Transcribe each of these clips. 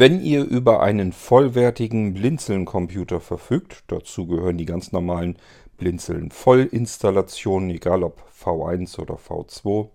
Wenn ihr über einen vollwertigen Blinzeln-Computer verfügt, dazu gehören die ganz normalen Blinzeln-Vollinstallationen, egal ob V1 oder V2,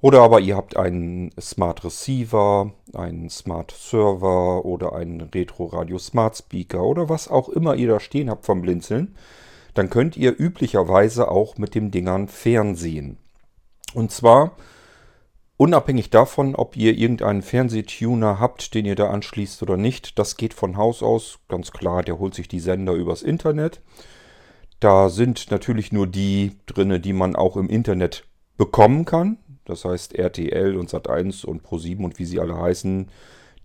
oder aber ihr habt einen Smart Receiver, einen Smart Server oder einen Retro Radio Smart Speaker oder was auch immer ihr da stehen habt vom Blinzeln, dann könnt ihr üblicherweise auch mit dem Dingern fernsehen. Und zwar unabhängig davon, ob ihr irgendeinen Fernsehtuner habt, den ihr da anschließt oder nicht. Das geht von Haus aus, ganz klar, der holt sich die Sender übers Internet. Da sind natürlich nur die drinne, die man auch im Internet bekommen kann. Das heißt RTL und Sat1 und Pro7 und wie sie alle heißen,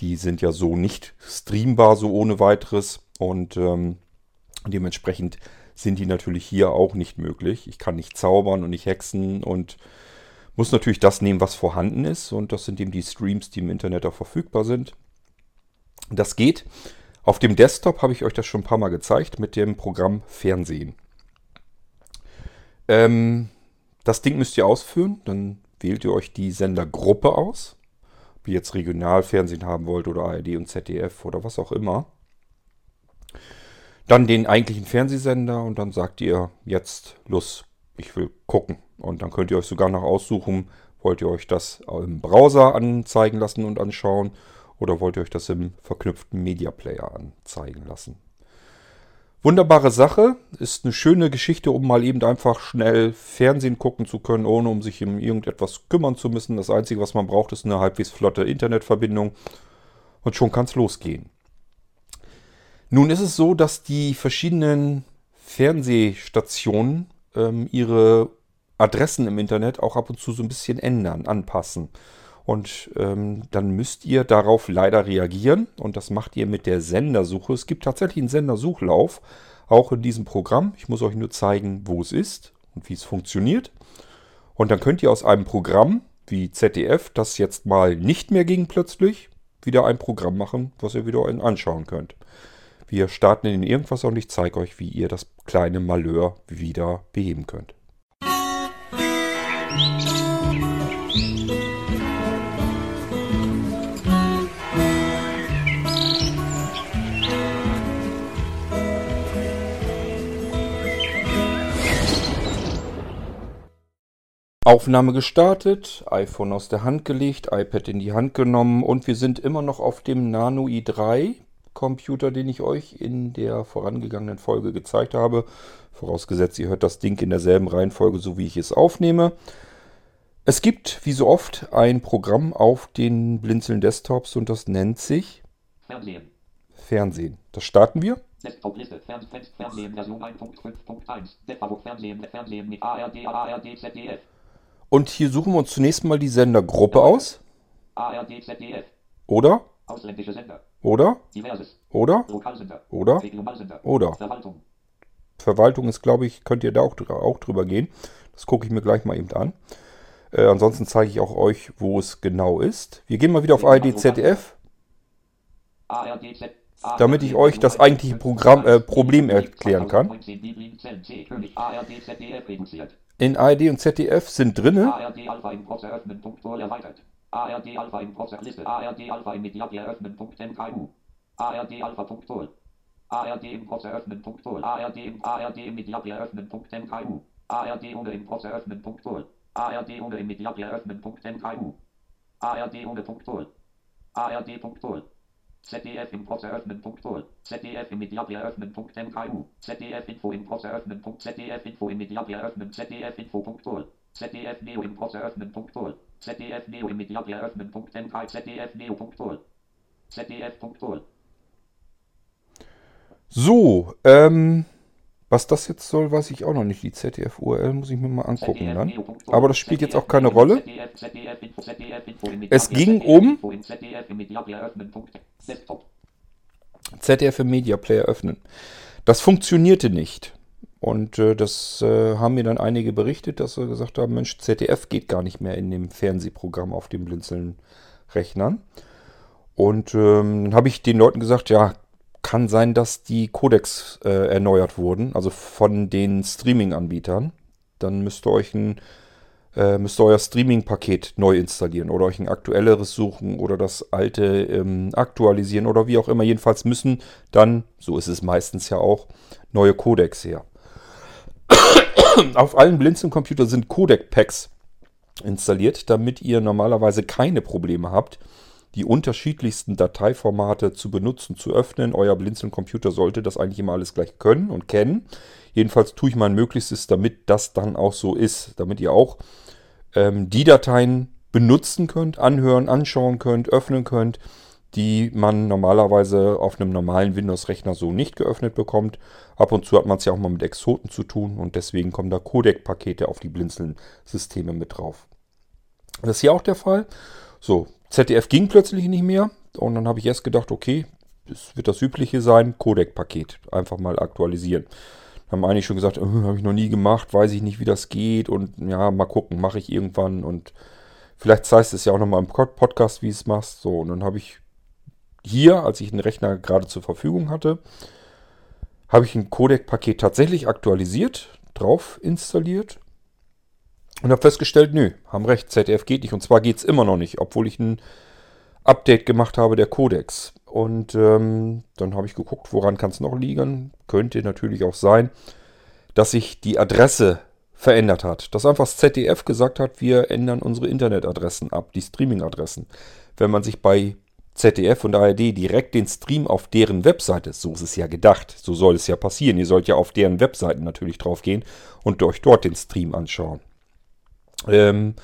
die sind ja so nicht streambar so ohne weiteres und ähm, dementsprechend sind die natürlich hier auch nicht möglich. Ich kann nicht zaubern und nicht hexen und muss natürlich das nehmen, was vorhanden ist und das sind eben die Streams, die im Internet auch verfügbar sind. Das geht. Auf dem Desktop habe ich euch das schon ein paar Mal gezeigt mit dem Programm Fernsehen. Ähm, das Ding müsst ihr ausführen, dann wählt ihr euch die Sendergruppe aus. Ob ihr jetzt Regionalfernsehen haben wollt oder ARD und ZDF oder was auch immer. Dann den eigentlichen Fernsehsender und dann sagt ihr jetzt, los, ich will gucken. Und dann könnt ihr euch sogar noch aussuchen, wollt ihr euch das im Browser anzeigen lassen und anschauen oder wollt ihr euch das im verknüpften Media Player anzeigen lassen. Wunderbare Sache, ist eine schöne Geschichte, um mal eben einfach schnell Fernsehen gucken zu können, ohne um sich um irgendetwas kümmern zu müssen. Das Einzige, was man braucht, ist eine halbwegs flotte Internetverbindung und schon kann es losgehen. Nun ist es so, dass die verschiedenen Fernsehstationen ähm, ihre Adressen im Internet auch ab und zu so ein bisschen ändern, anpassen. Und ähm, dann müsst ihr darauf leider reagieren. Und das macht ihr mit der Sendersuche. Es gibt tatsächlich einen Sendersuchlauf, auch in diesem Programm. Ich muss euch nur zeigen, wo es ist und wie es funktioniert. Und dann könnt ihr aus einem Programm wie ZDF, das jetzt mal nicht mehr ging plötzlich, wieder ein Programm machen, was ihr wieder anschauen könnt. Wir starten in irgendwas und ich zeige euch, wie ihr das kleine Malheur wieder beheben könnt. Aufnahme gestartet, iPhone aus der Hand gelegt, iPad in die Hand genommen und wir sind immer noch auf dem Nano i3 Computer, den ich euch in der vorangegangenen Folge gezeigt habe. Vorausgesetzt, ihr hört das Ding in derselben Reihenfolge, so wie ich es aufnehme. Es gibt, wie so oft, ein Programm auf den Blinzeln Desktops und das nennt sich Fernsehen. Fernsehen. Das starten wir. Desktop-Liste, Fernsehen, Version 1.5.1, Fernsehen, Fernsehen mit ARD, ARD, ZDF. Und hier suchen wir uns zunächst mal die Sendergruppe aus. ARD, ZDF. Oder? Ausländische Sender. Oder? Diverses. Oder? Lokalsender. Oder? Regionalsender. Oder? Verwaltung. Verwaltung ist, glaube ich, könnt ihr da auch, auch drüber gehen. Das gucke ich mir gleich mal eben an. Äh, ansonsten zeige ich auch euch, wo es genau ist. Wir gehen mal wieder auf ARD, ZDF. ARD, ZDF damit ich euch das eigentliche Programm, äh, Problem erklären kann. In ARD und ZDF sind drinne. ARD Alpha. Punktuell erweitert. ARD Alpha im Media eröffnen. MKU. ARD Alpha Punktuell. ARD Imports eröffnen. Punktuell. ARD im ARD im Media eröffnen. MKU. ARD ohne Imports eröffnen. Punktuell. ARD ohne im Media eröffnen. MKU. ARD ohne Punktuell. ARD Punktuell. ZDF Import eröffnen. Punktuell. ZDF im Media eröffnen. MKU. ZDF Info Import eröffnen. ZDF Info im Media eröffnen. ZDF Info Punktuell. ZDF Neo Import eröffnen. Punktuell. ZDF Neo im Media eröffnen. MK. ZDF Neo Punktuell. ZDF Punktuell. So, ähm, was das jetzt soll, weiß ich auch noch nicht. Die ZDF-URL muss ich mir mal angucken dann. Aber das spielt jetzt auch keine Rolle. Es ging um ZDF im Media Player öffnen. Das funktionierte nicht. Und äh, das äh, haben mir dann einige berichtet, dass sie gesagt haben, Mensch, ZDF geht gar nicht mehr in dem Fernsehprogramm auf den Blinzeln-Rechnern. Und ähm, dann habe ich den Leuten gesagt, ja, kann sein, dass die Codecs äh, erneuert wurden, also von den Streaming-Anbietern. Dann müsst ihr euch ein äh, müsst ihr euer Streaming-Paket neu installieren oder euch ein aktuelleres suchen oder das alte ähm, aktualisieren oder wie auch immer. Jedenfalls müssen dann, so ist es meistens ja auch, neue Codecs her. Auf allen Blinzeln-Computern sind Codec-Packs installiert, damit ihr normalerweise keine Probleme habt, die unterschiedlichsten Dateiformate zu benutzen, zu öffnen. Euer Blinzeln-Computer sollte das eigentlich immer alles gleich können und kennen. Jedenfalls tue ich mein Möglichstes, damit das dann auch so ist, damit ihr auch ähm, die Dateien benutzen könnt, anhören, anschauen könnt, öffnen könnt, die man normalerweise auf einem normalen Windows-Rechner so nicht geöffnet bekommt. Ab und zu hat man es ja auch mal mit Exoten zu tun und deswegen kommen da Codec-Pakete auf die Blinzeln-Systeme mit drauf. Das ist hier auch der Fall. So, ZDF ging plötzlich nicht mehr und dann habe ich erst gedacht, okay, das wird das Übliche sein, Codec-Paket, einfach mal aktualisieren. Haben einige schon gesagt, äh, habe ich noch nie gemacht, weiß ich nicht, wie das geht und ja, mal gucken, mache ich irgendwann und vielleicht zeigst du es ja auch nochmal im Podcast, wie es machst. So, und dann habe ich hier, als ich den Rechner gerade zur Verfügung hatte, habe ich ein Codec-Paket tatsächlich aktualisiert, drauf installiert und habe festgestellt, nö, haben recht, ZDF geht nicht. Und zwar geht es immer noch nicht, obwohl ich ein Update gemacht habe der Codex. Und ähm, dann habe ich geguckt, woran kann es noch liegen. Könnte natürlich auch sein, dass sich die Adresse verändert hat. Dass einfach das ZDF gesagt hat, wir ändern unsere Internetadressen ab, die Streaming-Adressen. Wenn man sich bei ZDF und ARD direkt den Stream auf deren Webseite, so ist es ja gedacht, so soll es ja passieren. Ihr sollt ja auf deren Webseiten natürlich drauf gehen und euch dort den Stream anschauen. Ähm,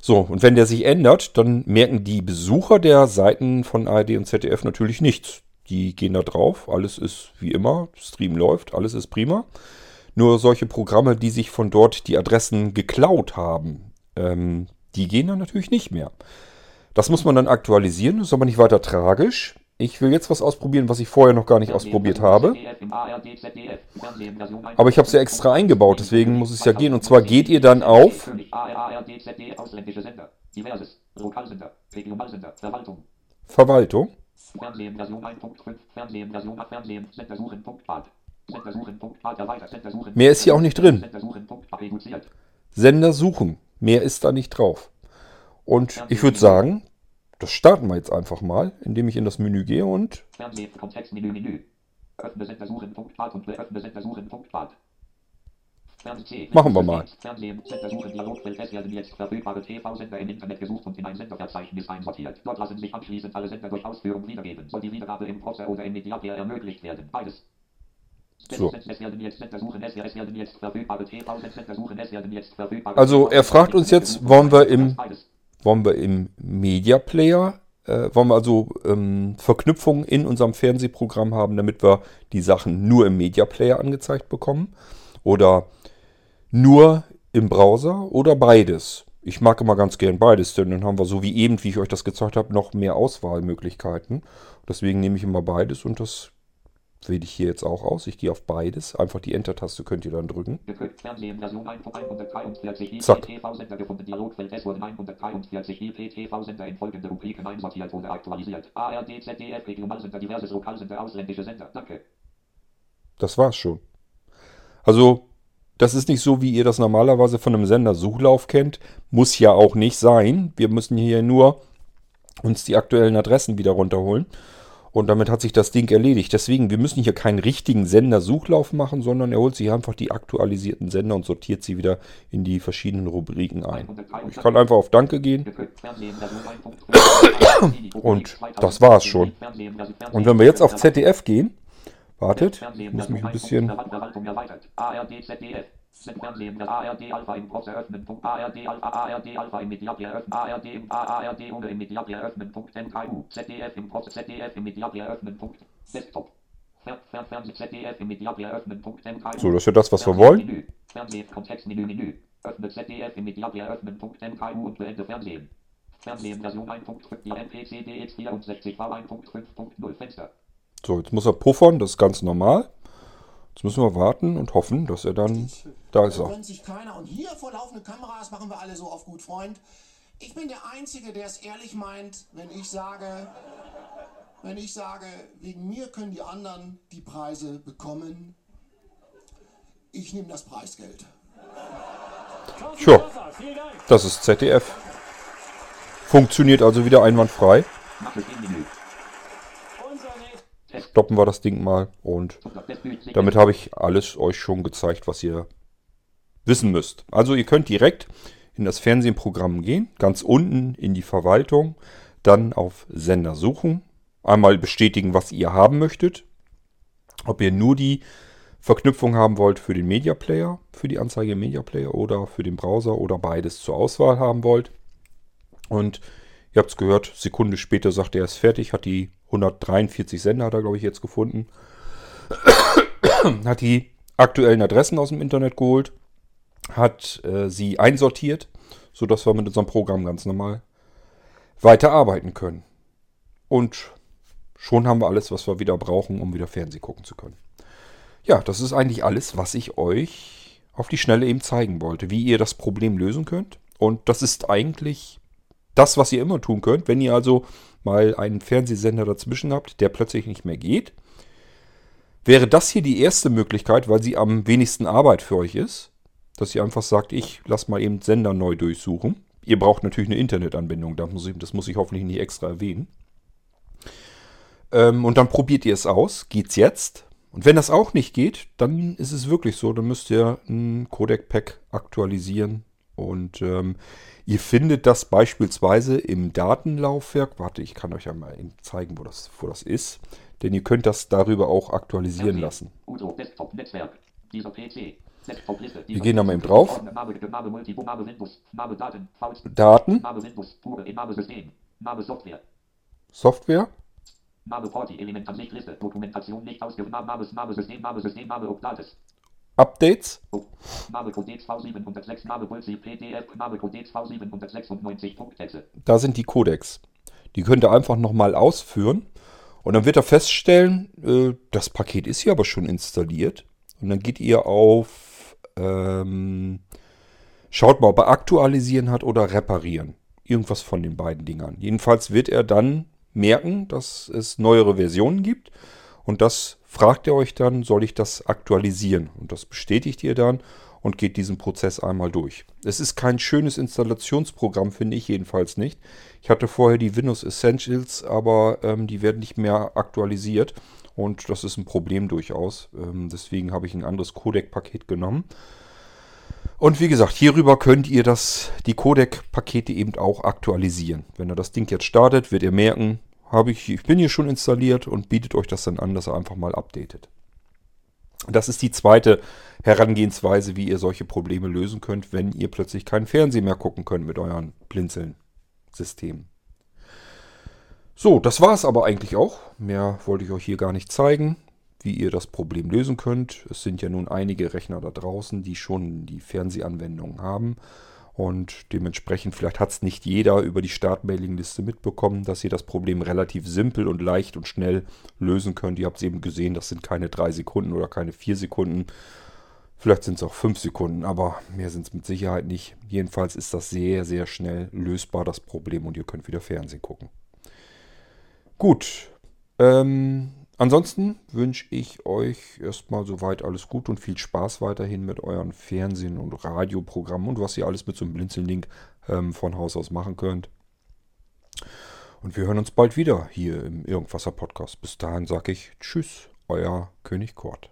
so, und wenn der sich ändert, dann merken die Besucher der Seiten von ARD und ZDF natürlich nichts. Die gehen da drauf, alles ist wie immer, Stream läuft, alles ist prima. Nur solche Programme, die sich von dort die Adressen geklaut haben, ähm, die gehen dann natürlich nicht mehr. Das muss man dann aktualisieren, ist aber nicht weiter tragisch. Ich will jetzt was ausprobieren, was ich vorher noch gar nicht ausprobiert habe. Aber ich habe es ja extra eingebaut, deswegen muss es ja gehen. Und zwar geht ihr dann auf Verwaltung. Mehr ist hier auch nicht drin. Sender suchen. Mehr ist da nicht drauf. Und ich würde sagen, das starten wir jetzt einfach mal, indem ich in das Menü gehe und. Fernsehen, Kontextmenü, Menü. Öffne Sendersuchen.bad und beöffne Sendersuchen.bad. Machen wir mal. Fernsehen, Sendersuchen, Dialogfeld, es werden jetzt verfügbare TV-Sender im Internet gesucht und in ein Senderverzeichnis einsortiert. Dort lassen sich anschließend alle Sender durch Ausführung wiedergeben. Soll die Wiedergabe im Browser oder im Mediaplayer ermöglicht werden. Beides. So. Also er fragt uns jetzt, wollen wir im wollen wir im Media Player, äh, wollen wir also ähm, Verknüpfungen in unserem Fernsehprogramm haben, damit wir die Sachen nur im Media Player angezeigt bekommen oder nur im Browser oder beides. Ich mag immer ganz gern beides, denn dann haben wir so wie eben, wie ich euch das gezeigt habe, noch mehr Auswahlmöglichkeiten. Deswegen nehme ich immer beides und das wähle ich hier jetzt auch aus. Ich gehe auf beides. Einfach die Enter-Taste könnt ihr dann drücken. Zack. Das war's schon. Also, das ist nicht so, wie ihr das normalerweise von einem Sender-Suchlauf kennt. Muss ja auch nicht sein. Wir müssen hier nur uns die aktuellen Adressen wieder runterholen. Und damit hat sich das Ding erledigt. Deswegen, wir müssen hier keinen richtigen Sender-Suchlauf machen, sondern er holt sich einfach die aktualisierten Sender und sortiert sie wieder in die verschiedenen Rubriken ein. Ich kann einfach auf Danke gehen. Und das war's schon. Und wenn wir jetzt auf ZDF gehen, wartet, ich muss mich ein bisschen... Fernsehen, das ARD Alpha im Browser öffnen. ARD Alpha, ARD Alpha im Mediaplayer öffnen. ARD im ARD ohne im Mediaplayer öffnen. MKU. ZDF im Browser, ZDF im Mediaplayer öffnen. Desktop. Fernsehen, ZDF im Mediaplayer öffnen. MKU. So, das ist ja das, was wir wollen. Fernsehen, Kontextmenü, Menü. Öffne ZDF im Mediaplayer öffnen. MKU und beende Fernsehen. Fernsehen Version 1.5 MPC DX64 V1.5.0 Fenster. So, jetzt muss er puffern, das ist ganz normal. Jetzt müssen wir warten und hoffen, dass er dann. Da ist er. sich keiner. Und hier vor laufenden Kameras machen wir alle so auf gut Freund. Ich bin der Einzige, der es ehrlich meint, wenn ich sage, wenn ich sage, wegen mir können die anderen die Preise bekommen. Ich nehme das Preisgeld. Tja, das ist ZDF. Funktioniert also wieder einwandfrei. Stoppen wir das Ding mal und damit habe ich alles euch schon gezeigt, was ihr wissen müsst. Also ihr könnt direkt in das Fernsehprogramm gehen, ganz unten in die Verwaltung, dann auf Sender suchen, einmal bestätigen, was ihr haben möchtet, ob ihr nur die Verknüpfung haben wollt für den Media Player, für die Anzeige im Media Player oder für den Browser oder beides zur Auswahl haben wollt. Und ihr habt es gehört, Sekunde später sagt er, er ist fertig, hat die 143 Sender, hat er glaube ich jetzt gefunden, hat die aktuellen Adressen aus dem Internet geholt hat äh, sie einsortiert, sodass wir mit unserem Programm ganz normal weiterarbeiten können. Und schon haben wir alles, was wir wieder brauchen, um wieder Fernsehen gucken zu können. Ja, das ist eigentlich alles, was ich euch auf die Schnelle eben zeigen wollte, wie ihr das Problem lösen könnt. Und das ist eigentlich das, was ihr immer tun könnt, wenn ihr also mal einen Fernsehsender dazwischen habt, der plötzlich nicht mehr geht. Wäre das hier die erste Möglichkeit, weil sie am wenigsten Arbeit für euch ist, dass ihr einfach sagt, ich lasse mal eben Sender neu durchsuchen. Ihr braucht natürlich eine Internetanbindung, das muss ich, das muss ich hoffentlich nicht extra erwähnen. Ähm, und dann probiert ihr es aus. Geht's jetzt? Und wenn das auch nicht geht, dann ist es wirklich so, dann müsst ihr ein Codec-Pack aktualisieren. Und ähm, ihr findet das beispielsweise im Datenlaufwerk. Warte, ich kann euch einmal zeigen, wo das, wo das ist. Denn ihr könnt das darüber auch aktualisieren lassen. Udo, Desktop, Netzwerk. Dieser PC. Wir gehen da mal eben drauf. Daten. Software. Updates. Da sind die Codecs. Die könnt ihr einfach nochmal ausführen. Und dann wird er feststellen, äh, das Paket ist hier aber schon installiert. Und dann geht ihr auf ähm, schaut mal, ob er aktualisieren hat oder reparieren. Irgendwas von den beiden Dingern. Jedenfalls wird er dann merken, dass es neuere Versionen gibt. Und das fragt er euch dann, soll ich das aktualisieren? Und das bestätigt ihr dann und geht diesen Prozess einmal durch. Es ist kein schönes Installationsprogramm, finde ich jedenfalls nicht. Ich hatte vorher die Windows Essentials, aber ähm, die werden nicht mehr aktualisiert. Und das ist ein Problem durchaus. Ähm, deswegen habe ich ein anderes Codec-Paket genommen. Und wie gesagt, hierüber könnt ihr das, die Codec-Pakete eben auch aktualisieren. Wenn ihr das Ding jetzt startet, wird ihr merken, habe ich, ich bin hier schon installiert und bietet euch das dann an, dass ihr einfach mal updatet. Das ist die zweite Herangehensweise, wie ihr solche Probleme lösen könnt, wenn ihr plötzlich keinen Fernsehen mehr gucken könnt mit euren Blinzeln-Systemen. So, das war es aber eigentlich auch. Mehr wollte ich euch hier gar nicht zeigen, wie ihr das Problem lösen könnt. Es sind ja nun einige Rechner da draußen, die schon die Fernsehanwendungen haben. Und dementsprechend, vielleicht hat es nicht jeder über die Startmailingliste mitbekommen, dass ihr das Problem relativ simpel und leicht und schnell lösen könnt. Ihr habt es eben gesehen, das sind keine drei Sekunden oder keine vier Sekunden. Vielleicht sind es auch fünf Sekunden, aber mehr sind es mit Sicherheit nicht. Jedenfalls ist das sehr, sehr schnell lösbar, das Problem, und ihr könnt wieder Fernsehen gucken. Gut. Ähm, ansonsten wünsche ich euch erstmal soweit alles gut und viel Spaß weiterhin mit euren Fernsehen- und Radioprogrammen und was ihr alles mit so einem Blinzeln-Link ähm, von Haus aus machen könnt. Und wir hören uns bald wieder hier im Irgendwasser Podcast. Bis dahin sage ich Tschüss, euer König Kort.